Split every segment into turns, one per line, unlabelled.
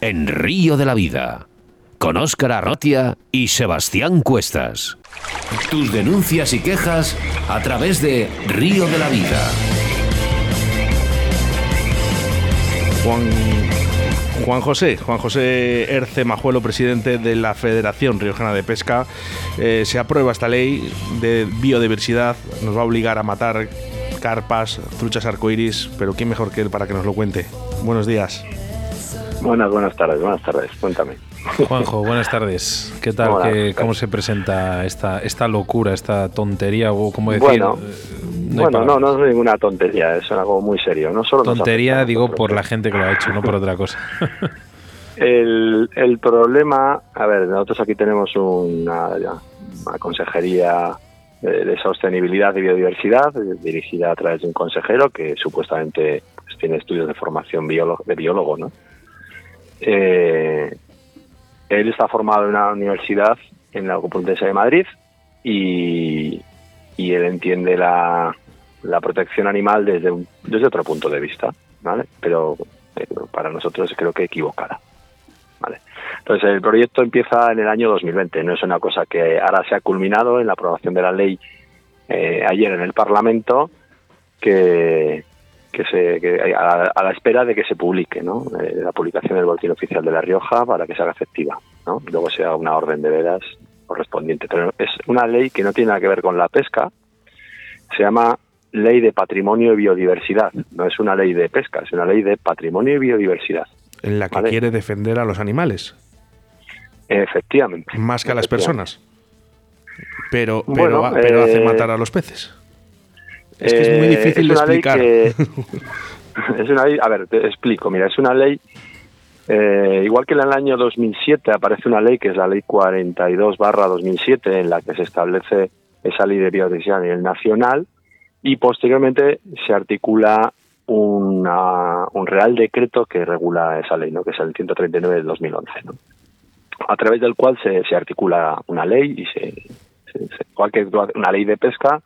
en Río de la Vida, con Óscar Arrotia y Sebastián Cuestas. Tus denuncias y quejas a través de Río de la Vida.
Juan, Juan José, Juan José Erce Majuelo, presidente de la Federación Riojana de Pesca, eh, se aprueba esta ley de biodiversidad, nos va a obligar a matar carpas, truchas arcoíris, pero ¿quién mejor que él para que nos lo cuente? Buenos días.
Buenas, buenas tardes, buenas tardes, cuéntame.
Juanjo, buenas tardes. ¿Qué tal? ¿Cómo se presenta esta, esta locura, esta tontería? O como decir,
bueno, eh, no, bueno no, no es ninguna tontería, es algo muy serio. No solo
tontería, digo, por la gente que lo ha hecho, no por otra cosa.
el, el problema, a ver, nosotros aquí tenemos una, una consejería de, sostenibilidad y biodiversidad dirigida a través de un consejero que supuestamente pues, tiene estudios de formación biólogo, de biólogo, ¿no? Eh, él está formado en una universidad en la Complutense de Madrid y, él entiende la, protección animal desde, desde otro punto de vista, ¿vale? Pero, para nosotros creo que equivocada, ¿vale? Entonces el proyecto empieza en el año 2020, no es una cosa que ahora se ha culminado en la aprobación de la ley eh, ayer en el Parlamento, que, que se a, la espera de que se publique ¿no? Eh, la publicación del boletín oficial de La Rioja para que se haga efectiva ¿no? y luego sea una orden de veras correspondiente. Pero es una ley que no tiene nada que ver con la pesca. Se llama ley de patrimonio y biodiversidad. No es una ley de pesca es una ley de patrimonio y biodiversidad.
En la que quiere defender a los animales.
Efectivamente.
Más que a las personas. Pero pero, pero hace eh, matar a los peces es que es muy eh, difícil de explicar. es
una ley, a ver, te explico, mira, es una ley, eh, igual que en el año 2007 aparece una ley que es la ley 42 barra 2007 en la que se establece esa ley de biodiversidad a nivel nacional y posteriormente se articula una, un real decreto que regula esa ley, ¿no? que es el 139 del 2011, ¿no? a través del cual se, se articula una ley y se, se, igual que una ley de pesca,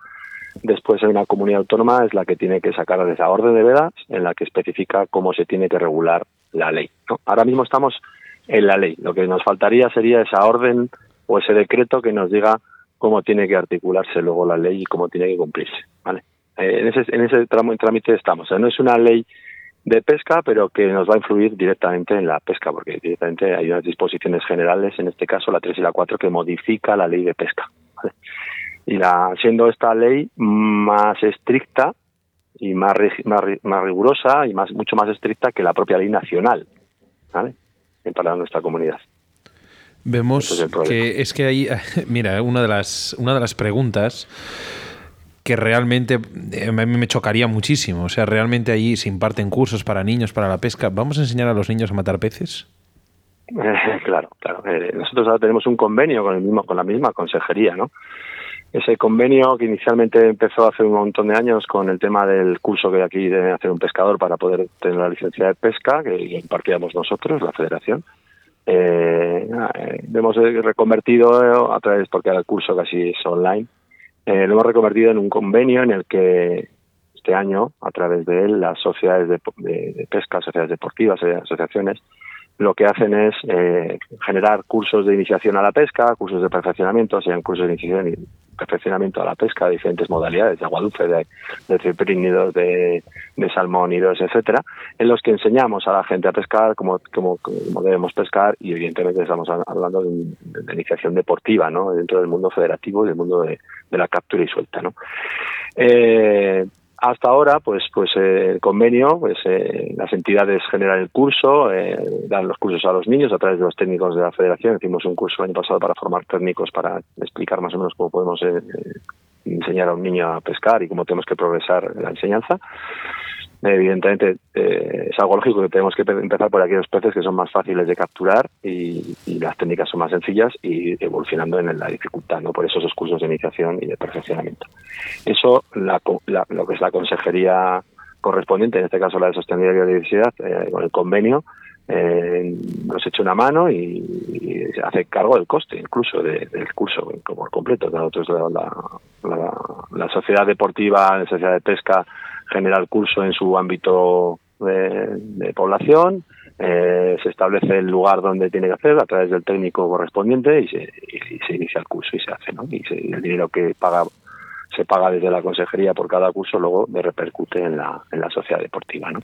Después hay una comunidad autónoma es la que tiene que sacar esa orden de vedas en la que especifica cómo se tiene que regular la ley. Ahora mismo estamos en la ley. Lo que nos faltaría sería esa orden o ese decreto que nos diga cómo tiene que articularse luego la ley y cómo tiene que cumplirse. ¿vale? Eh, en ese, en ese tramo, trámite estamos. no es una ley de pesca, pero que nos va a influir directamente en la pesca, porque directamente hay unas disposiciones generales, en este caso la 3 y la 4, que modifica la ley de pesca. Y la siendo esta ley más estricta y más, más, rigurosa y más mucho más estricta que la propia ley nacional ¿vale? para nuestra comunidad.
Vemos que es que ahí, mira, una de las, una de las preguntas que realmente eh, a mí me chocaría muchísimo. O sea, realmente allí se imparten cursos para niños para la pesca. ¿Vamos a enseñar a los niños a matar peces?
claro, claro. Eh, nosotros ahora tenemos un convenio con el mismo, con la misma consejería, ¿no? Ese convenio que inicialmente empezó hace un montón de años con el tema del curso que aquí debe hacer un pescador para poder tener la licencia de pesca, que impartíamos nosotros, la federación. Eh, hemos reconvertido a través, porque el curso casi es online, eh, lo hemos reconvertido en un convenio en el que este año, a través de él, las sociedades de, de pesca, sociedades deportivas, eh, asociaciones, lo que hacen es eh, generar cursos de iniciación a la pesca, cursos de perfeccionamiento, sean cursos de iniciación y perfeccionamiento a la pesca de diferentes modalidades, de aguadufe, de, de ciprínidos, de, de salmónidos, etcétera, en los que enseñamos a la gente a pescar como, como, debemos pescar y evidentemente estamos hablando de, de, iniciación deportiva, ¿no? Dentro del mundo federativo y del mundo de, de la captura y suelta, ¿no? Eh, hasta ahora, pues, pues eh, el convenio, pues eh, las entidades generan el curso, eh, dan los cursos a los niños a través de los técnicos de la Federación. Hicimos un curso el año pasado para formar técnicos para explicar más o menos cómo podemos enseñar a un niño a pescar y cómo tenemos que progresar en la enseñanza evidentemente eh, es algo lógico que tenemos que empezar por aquellos peces que son más fáciles de capturar y, las técnicas son más sencillas y evolucionando en la dificultad, ¿no? Por eso esos cursos de iniciación y de perfeccionamiento. Eso, lo que es la consejería correspondiente, en este caso la de sostenibilidad y biodiversidad, eh, con el convenio, eh, nos echa una mano y, se hace cargo del coste incluso del curso por completo. Nosotros la, la, la, sociedad deportiva, la sociedad de pesca, genera el curso en su ámbito de, población, eh, se establece el lugar donde tiene que hacer a través del técnico correspondiente y se, se inicia el curso y se hace, ¿no? Y el dinero que paga se paga desde la consejería por cada curso, luego me repercute en la, en la sociedad deportiva, ¿no?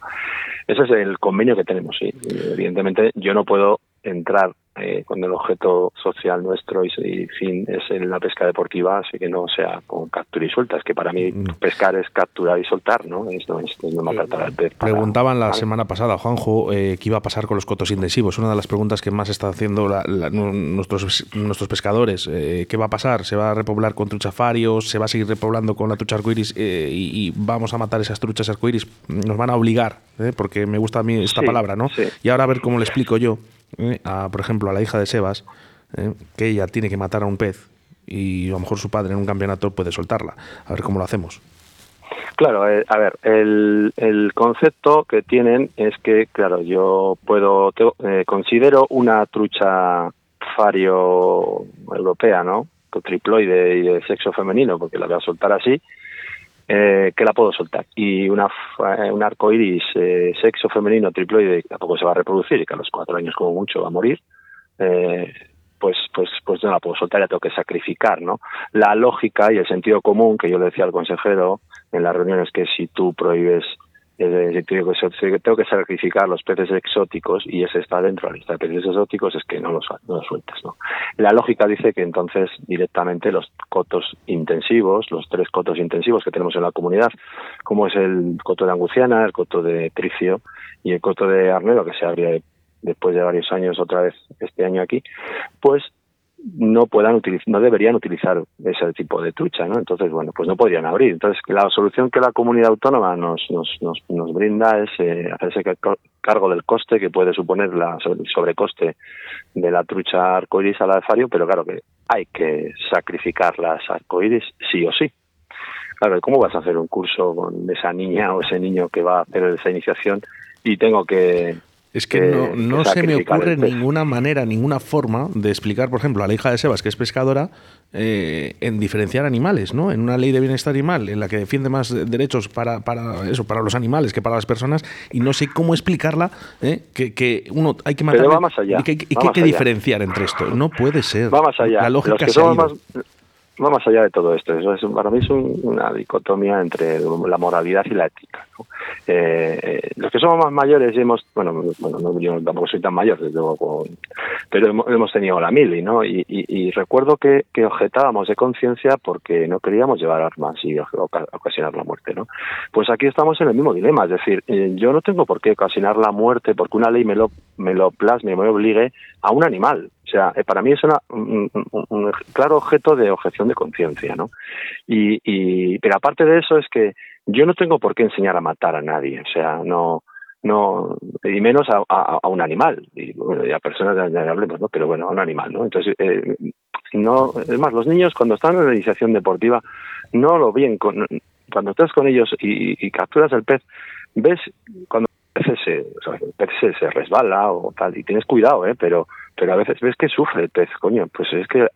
Ese es el convenio que tenemos, sí. Evidentemente, yo no puedo entrar eh, cuando el objeto social nuestro y, fin es en la pesca deportiva, así que no sea con captura y suelta. Es que para mí mm. pescar es capturar y soltar, ¿no? Es, no, es, no maltratar al pez.
Preguntaban la semana pasada, Juanjo, eh, qué iba a pasar con los cotos intensivos. Una de las preguntas que más está haciendo nuestros, nuestros pescadores. Eh, ¿Qué va a pasar? ¿Se va a repoblar con truchafarios? ¿Se va a seguir repoblando con la trucha arcoiris? Eh, y, vamos a matar esas truchas arcoiris? Nos van a obligar, porque me gusta a mí esta palabra, ¿no? Y ahora a ver cómo le explico yo ¿eh? a, por ejemplo, a la hija de Sebas, ¿eh? que ella tiene que matar a un pez y a lo mejor su padre en un campeonato puede soltarla. A ver cómo lo hacemos.
Claro, eh, a ver, el, el, concepto que tienen es que, claro, yo puedo, considero una trucha fario europea, ¿no? Triploide y de sexo femenino, porque la voy a soltar así, eh, que la puedo soltar. Y una, eh, un arco iris eh, sexo femenino triploide que tampoco se va a reproducir y que a los cuatro años como mucho va a morir, eh, pues, pues, pues no la puedo soltar, ya tengo que sacrificar, ¿no? La lógica y el sentido común que yo le decía al consejero en las reuniones que si tú prohíbes tengo que sacrificar los peces exóticos y ese está dentro de la lista de peces exóticos, es que no los, no los sueltes. ¿no? La lógica dice que entonces directamente los cotos intensivos, los tres cotos intensivos que tenemos en la comunidad, como es el coto de Anguciana, el coto de Tricio y el coto de Arnero, que se abre después de varios años otra vez este año aquí, pues no puedan utilizar, no deberían utilizar ese tipo de trucha, ¿no? Entonces, bueno, pues no podrían abrir. Entonces, la solución que la comunidad autónoma nos, nos, nos, nos brinda es eh, hacerse cargo del coste que puede suponer la, el sobrecoste de la trucha arcoiris al alfario, pero claro que hay que sacrificar las arcoiris sí o sí. Claro, ¿cómo vas a hacer un curso con esa niña o ese niño que va a hacer esa iniciación y tengo que
es que no, no se me ocurre ninguna manera, ninguna forma de explicar, por ejemplo, a la hija de Sebas, que es pescadora, eh, en diferenciar animales, ¿no? En una ley de bienestar animal, en la que defiende más derechos para, para eso, para los animales que para las personas, y no sé cómo explicarla, ¿eh? que, uno hay que matar.
y
que, hay que diferenciar entre esto. No puede ser.
Va más allá.
La lógica
va más allá de todo esto. Eso es, para mí es una dicotomía entre la moralidad y la ética. Eh, los que somos más mayores hemos, bueno, bueno yo tampoco soy tan mayor, desde luego, pero hemos, tenido la mili, ¿no? Y, recuerdo que, que, objetábamos de conciencia porque no queríamos llevar armas y ocasionar la muerte, ¿no? Pues aquí estamos en el mismo dilema, es decir, eh, yo no tengo por qué ocasionar la muerte porque una ley me lo, me lo plasme, me obligue a un animal. O sea, eh, para mí es una, un, claro objeto de objeción de conciencia, ¿no? Y, y, pero aparte de eso es que yo no tengo por qué enseñar a matar a nadie, o sea, no, no, y menos a, un animal, y bueno, y a personas ya hablemos, ¿no? Pero bueno, a un animal, ¿no? Entonces, eh, no, es más, los niños cuando están en la iniciación deportiva, no lo ven, cuando estás con ellos y, y capturas el pez, ves cuando se, el pez se, resbala o tal, y tienes cuidado, ¿eh? Pero, pero a veces ves que sufre el pez, coño, pues es que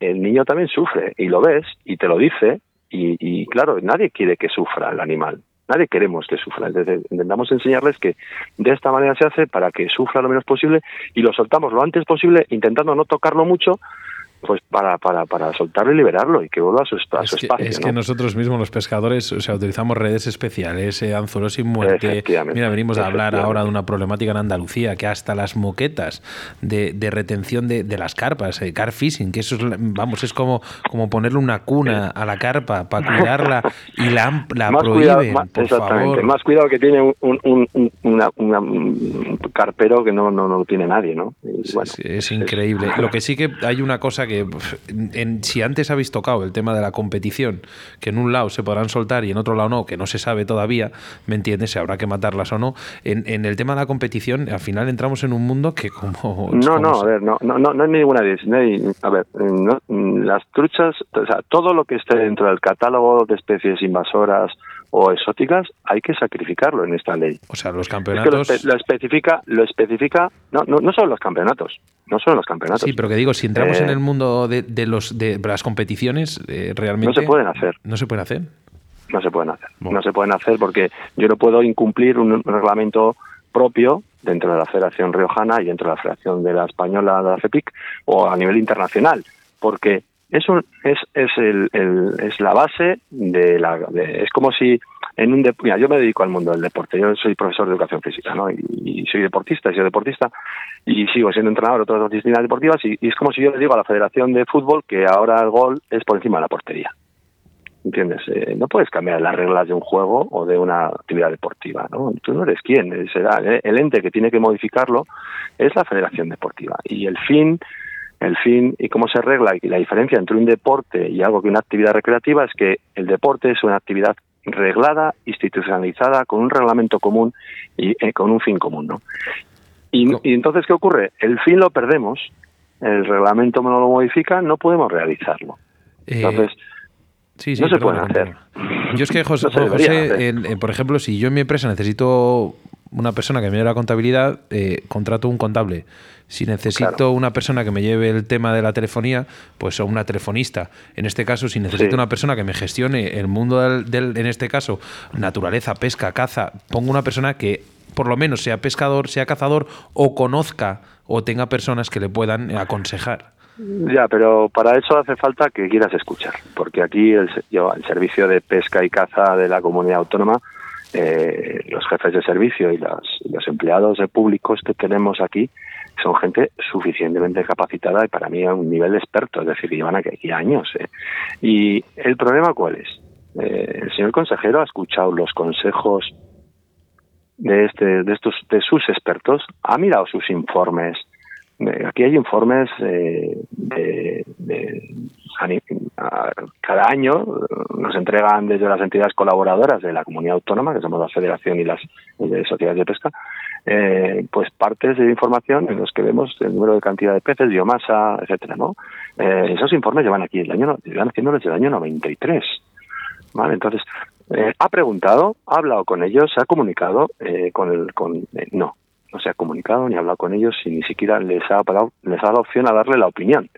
el niño también sufre, y lo ves, y te lo dice, y, y claro, nadie quiere que sufra el animal, nadie queremos que sufra. Entonces, intentamos enseñarles que de esta manera se hace para que sufra lo menos posible y lo soltamos lo antes posible, intentando no tocarlo mucho, pues para, para, para soltarlo y liberarlo y que vuelva a su, espacio.
Es que nosotros mismos, los pescadores, o sea, utilizamos redes especiales, eh, anzuelos sin muerte. Mira, venimos a hablar ahora de una problemática en Andalucía, que hasta las moquetas de, de retención de, de, las carpas, el car fishing, que eso es, vamos, es como, como ponerle una cuna a la carpa para cuidarla y la, la prohíben, por favor.
Más cuidado que tiene un, un, un, carpero que no, no, no, lo tiene nadie, ¿no?
es, increíble. Lo que sí que hay una cosa que en, si antes habéis tocado el tema de la competición, que en un lado se podrán soltar y en otro lado no, que no se sabe todavía, ¿me entiendes? Si habrá que matarlas o no. En, el tema de la competición, al final entramos en un mundo que como...
No, no, a ver, no, no, no, no hay ninguna... a ver, las truchas, o sea, todo lo que esté dentro del catálogo de especies invasoras o exóticas, hay que sacrificarlo en esta ley.
O sea, los campeonatos...
lo, especifica, lo especifica, no, no, no son los campeonatos, no son los campeonatos.
Sí, pero que digo, si entramos en eh, el mundo de, de los, de las competiciones, eh, realmente...
No se pueden hacer.
No se pueden hacer.
No se pueden hacer. No se pueden hacer porque yo no puedo incumplir un reglamento propio dentro de la Federación Riojana y dentro de la Federación de la Española de la FEPIC o a nivel internacional, porque es, es, el, es la base de la... es como si en un... Mira, yo me dedico al mundo del deporte, yo soy profesor de educación física, ¿no? Y, soy deportista, y soy deportista, y sigo siendo entrenador de las disciplinas deportivas, y, es como si yo le digo a la Federación de Fútbol que ahora el gol es por encima de la portería. ¿Entiendes? Eh, no puedes cambiar las reglas de un juego o de una actividad deportiva, ¿no? Tú no eres quien, será el ente que tiene que modificarlo es la Federación Deportiva. Y el fin el fin y cómo se arregla y la diferencia entre un deporte y algo que una actividad recreativa es que el deporte es una actividad reglada, institucionalizada, con un reglamento común y eh, con un fin común, ¿no? Y, entonces, ¿qué ocurre? El fin lo perdemos, el reglamento no lo modifica, no podemos realizarlo. Eh, entonces, no se puede hacer.
Yo es que, José, por ejemplo, si yo en mi empresa necesito una persona que me lleve la contabilidad, eh, contrato un contable. Si necesito una persona que me lleve el tema de la telefonía, pues o una telefonista. En este caso, si necesito una persona que me gestione el mundo del, en este caso, naturaleza, pesca, caza, pongo una persona que por lo menos sea pescador, sea cazador o conozca o tenga personas que le puedan aconsejar.
Ya, pero para eso hace falta que quieras escuchar, porque aquí el, el servicio de pesca y caza de la comunidad autónoma eh, los jefes de servicio y, los empleados públicos que tenemos aquí son gente suficientemente capacitada y para mí a un nivel experto, es decir, llevan aquí años. ¿eh? Y el problema cuál es? Eh, el señor consejero ha escuchado los consejos de este, de estos, de sus expertos, ha mirado sus informes, Aquí hay informes de, cada año nos entregan desde las entidades colaboradoras de la comunidad autónoma, que somos la Federación y las sociedades de pesca, eh, pues partes de información en los que vemos el número de cantidad de peces, biomasa, etcétera, ¿no? Eh, esos informes llevan aquí el año, llevan haciendo desde el año 93. ¿Vale? Entonces, eh, ha preguntado, ha hablado con ellos, se ha comunicado con el, con, no, no se ha comunicado ni ha hablado con ellos y ni siquiera les ha, dado, les ha dado opción a darle la opinión.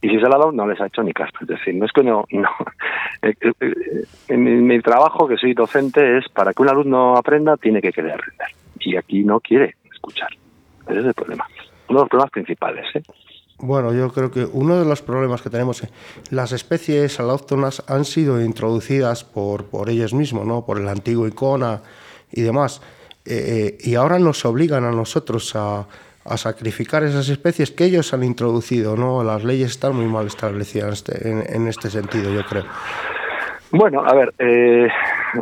Y si se la ha dado, no les ha hecho ni caso. Es decir, no es que no. no. Eh, eh, eh, en mi, trabajo, que soy docente, es para que un alumno aprenda, tiene que querer aprender. Y aquí no quiere escuchar. Ese es el problema. Uno de los problemas principales. ¿eh?
Bueno, yo creo que uno de los problemas que tenemos, las especies alóctonas han sido introducidas por, por ellos mismos, ¿no? por el antiguo Icona y demás. Eh, y ahora nos obligan a nosotros a, a, sacrificar esas especies que ellos han introducido, ¿no? Las leyes están muy mal establecidas en este, en, este sentido, yo creo.
Bueno, a ver, eh,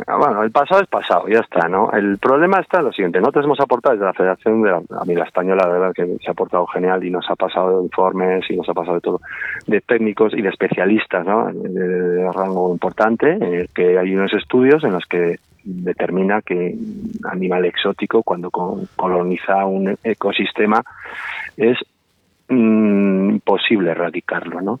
bueno, el pasado es pasado, ya está, ¿no? El problema está en lo siguiente, nosotros hemos aportado desde la Federación de a mí la Española, de verdad que se ha aportado genial y nos ha pasado informes y nos ha pasado de todo, de técnicos y de especialistas, ¿no? De, rango importante, que hay unos estudios en los que determina que animal exótico cuando coloniza un ecosistema es imposible erradicarlo, ¿no?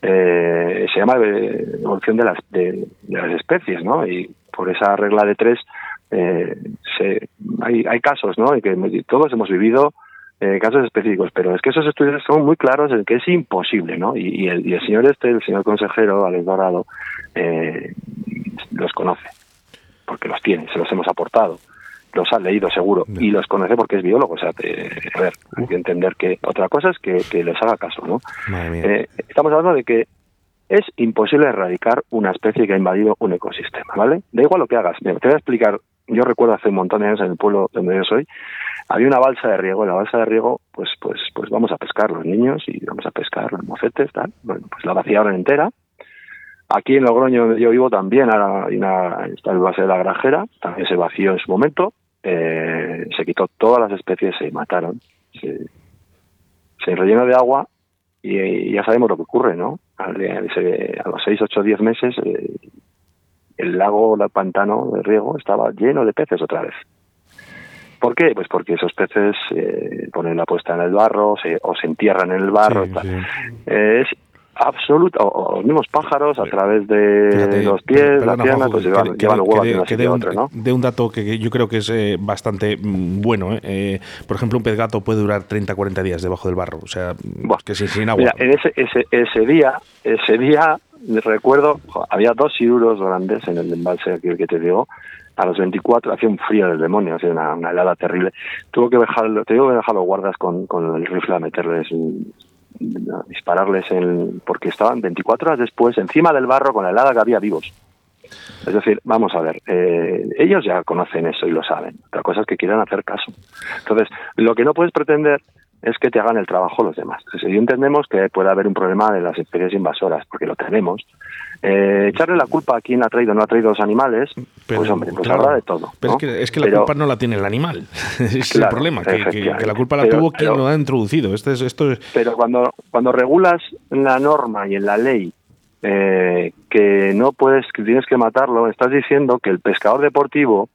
Eh, se llama evolución de las, de, las especies, ¿no? Y por esa regla de tres eh, se, hay, hay casos, ¿no? Y que todos hemos vivido eh, casos específicos, pero es que esos estudios son muy claros en que es imposible, ¿no? Y, el, y el, señor este, el señor consejero Alex Dorado, eh, los conoce porque los tiene, se los hemos aportado, los ha leído seguro y los conoce porque es biólogo. O sea, a ver, hay que entender que otra cosa es que, les haga caso, ¿no? Eh, estamos hablando de que es imposible erradicar una especie que ha invadido un ecosistema, ¿vale? Da igual lo que hagas. te voy a explicar. Yo recuerdo hace un montón de años en el pueblo donde yo soy, había una balsa de riego. En la balsa de riego, pues, pues, pues vamos a pescar los niños y vamos a pescar los mocetes, tal. Bueno, pues la vaciaron entera Aquí en Logroño, donde yo vivo, también hay una, está el base de la granjera, también se vació en su momento, eh, se quitó todas las especies, se mataron, se, se rellenó de agua y, ya sabemos lo que ocurre, ¿no? A, los 6, 8, 10 meses eh, el lago, el pantano de riego estaba lleno de peces otra vez. ¿Por qué? Pues porque esos peces eh, ponen la puesta en el barro o se entierran en el barro. es absoluta, o, los mismos pájaros a través de los pies, la pierna, pues llevan, llevan los huevos de, un, ¿no?
de un dato que yo creo que es eh, bastante mm, bueno. ¿eh? ¿eh? por ejemplo, un pez gato puede durar 30, 40 días debajo del barro, o sea, que sin, sin agua.
Mira, en ese, ese, ese día, ese día recuerdo, había dos siruros grandes en el embalse aquí que te digo, a los 24 hacía un frío del demonio, hacía una, una helada terrible. Tuvo que dejar, que dejar los guardas con, con el rifle a meterles, a dispararles, en, porque estaban 24 horas después encima del barro con la helada que había vivos. Es decir, vamos a ver, eh, ellos ya conocen eso y lo saben. Otra cosa es que quieran hacer caso. Entonces, lo que no puedes pretender es que te hagan el trabajo los demás. Si entendemos que puede haber un problema de las especies invasoras, porque lo tenemos, eh, echarle la culpa a quien ha traído o no ha traído los animales, pues hombre, pues habrá de todo.
Pero es, que, la culpa no la tiene el animal. es el problema, que, la culpa la tuvo quien lo ha introducido. Esto es, esto
Pero cuando, cuando regulas en la norma y en la ley eh, que no puedes, que tienes que matarlo, estás diciendo que el pescador deportivo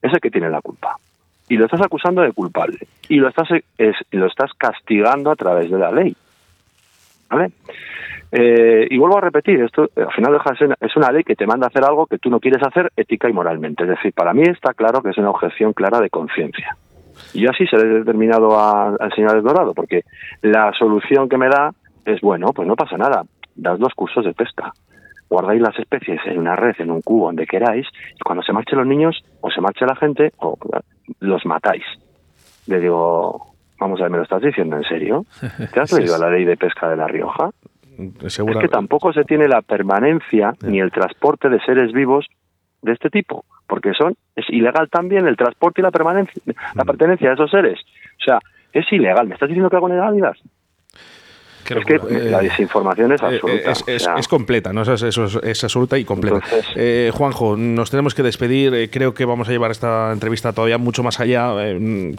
es el que tiene la culpa. Y lo estás acusando de culpable. Y lo estás, es, lo estás castigando a través de la ley. ¿Vale? Eh, y vuelvo a repetir, esto al final es una ley que te manda a hacer algo que tú no quieres hacer ética y moralmente. Es decir, para mí está claro que es una objeción clara de conciencia. Y así se le he determinado al señor Dorado, porque la solución que me da es, bueno, pues no pasa nada, das dos cursos de pesca, guardáis las especies en una red, en un cubo, donde queráis, y cuando se marchen los niños, o se marche la gente, o los matáis. Le digo, vamos a ver, ¿me lo estás diciendo en serio? ¿Te has leído la ley de pesca de La Rioja? Es que tampoco se tiene la permanencia ni el transporte de seres vivos de este tipo, porque son es ilegal también el transporte y la permanencia, la mm. pertenencia de esos seres. O sea, es ilegal. ¿Me estás diciendo que hago es que la eh, desinformación es eh, absoluta.
Es, completa, ¿no? Es, es, absoluta y completa. Eh, Juanjo, nos tenemos que despedir. creo que vamos a llevar esta entrevista todavía mucho más allá.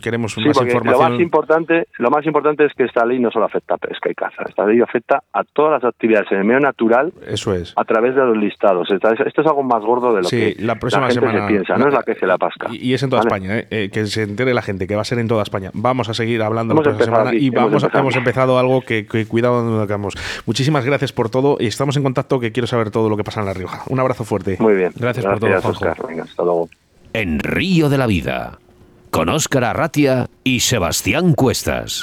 queremos más información.
Lo más, importante, lo más importante es que esta ley no solo afecta a pesca y caza. Esta ley afecta a todas las actividades en el medio natural
Eso es.
a través de los listados. Esto es algo más gordo de lo que
la, próxima semana,
se piensa. No es la que se la pasca.
Y, es en toda España. que se entere la gente que va a ser en toda España. Vamos a seguir hablando la próxima semana y vamos, hemos, empezado algo que, que cuidado donde hagamos. Muchísimas gracias por todo y estamos en contacto que quiero saber todo lo que pasa en La Rioja. Un abrazo fuerte.
Muy bien.
Gracias, por todo, Oscar.
hasta luego.
En Río de la Vida, con Óscar Arratia y Sebastián Cuestas.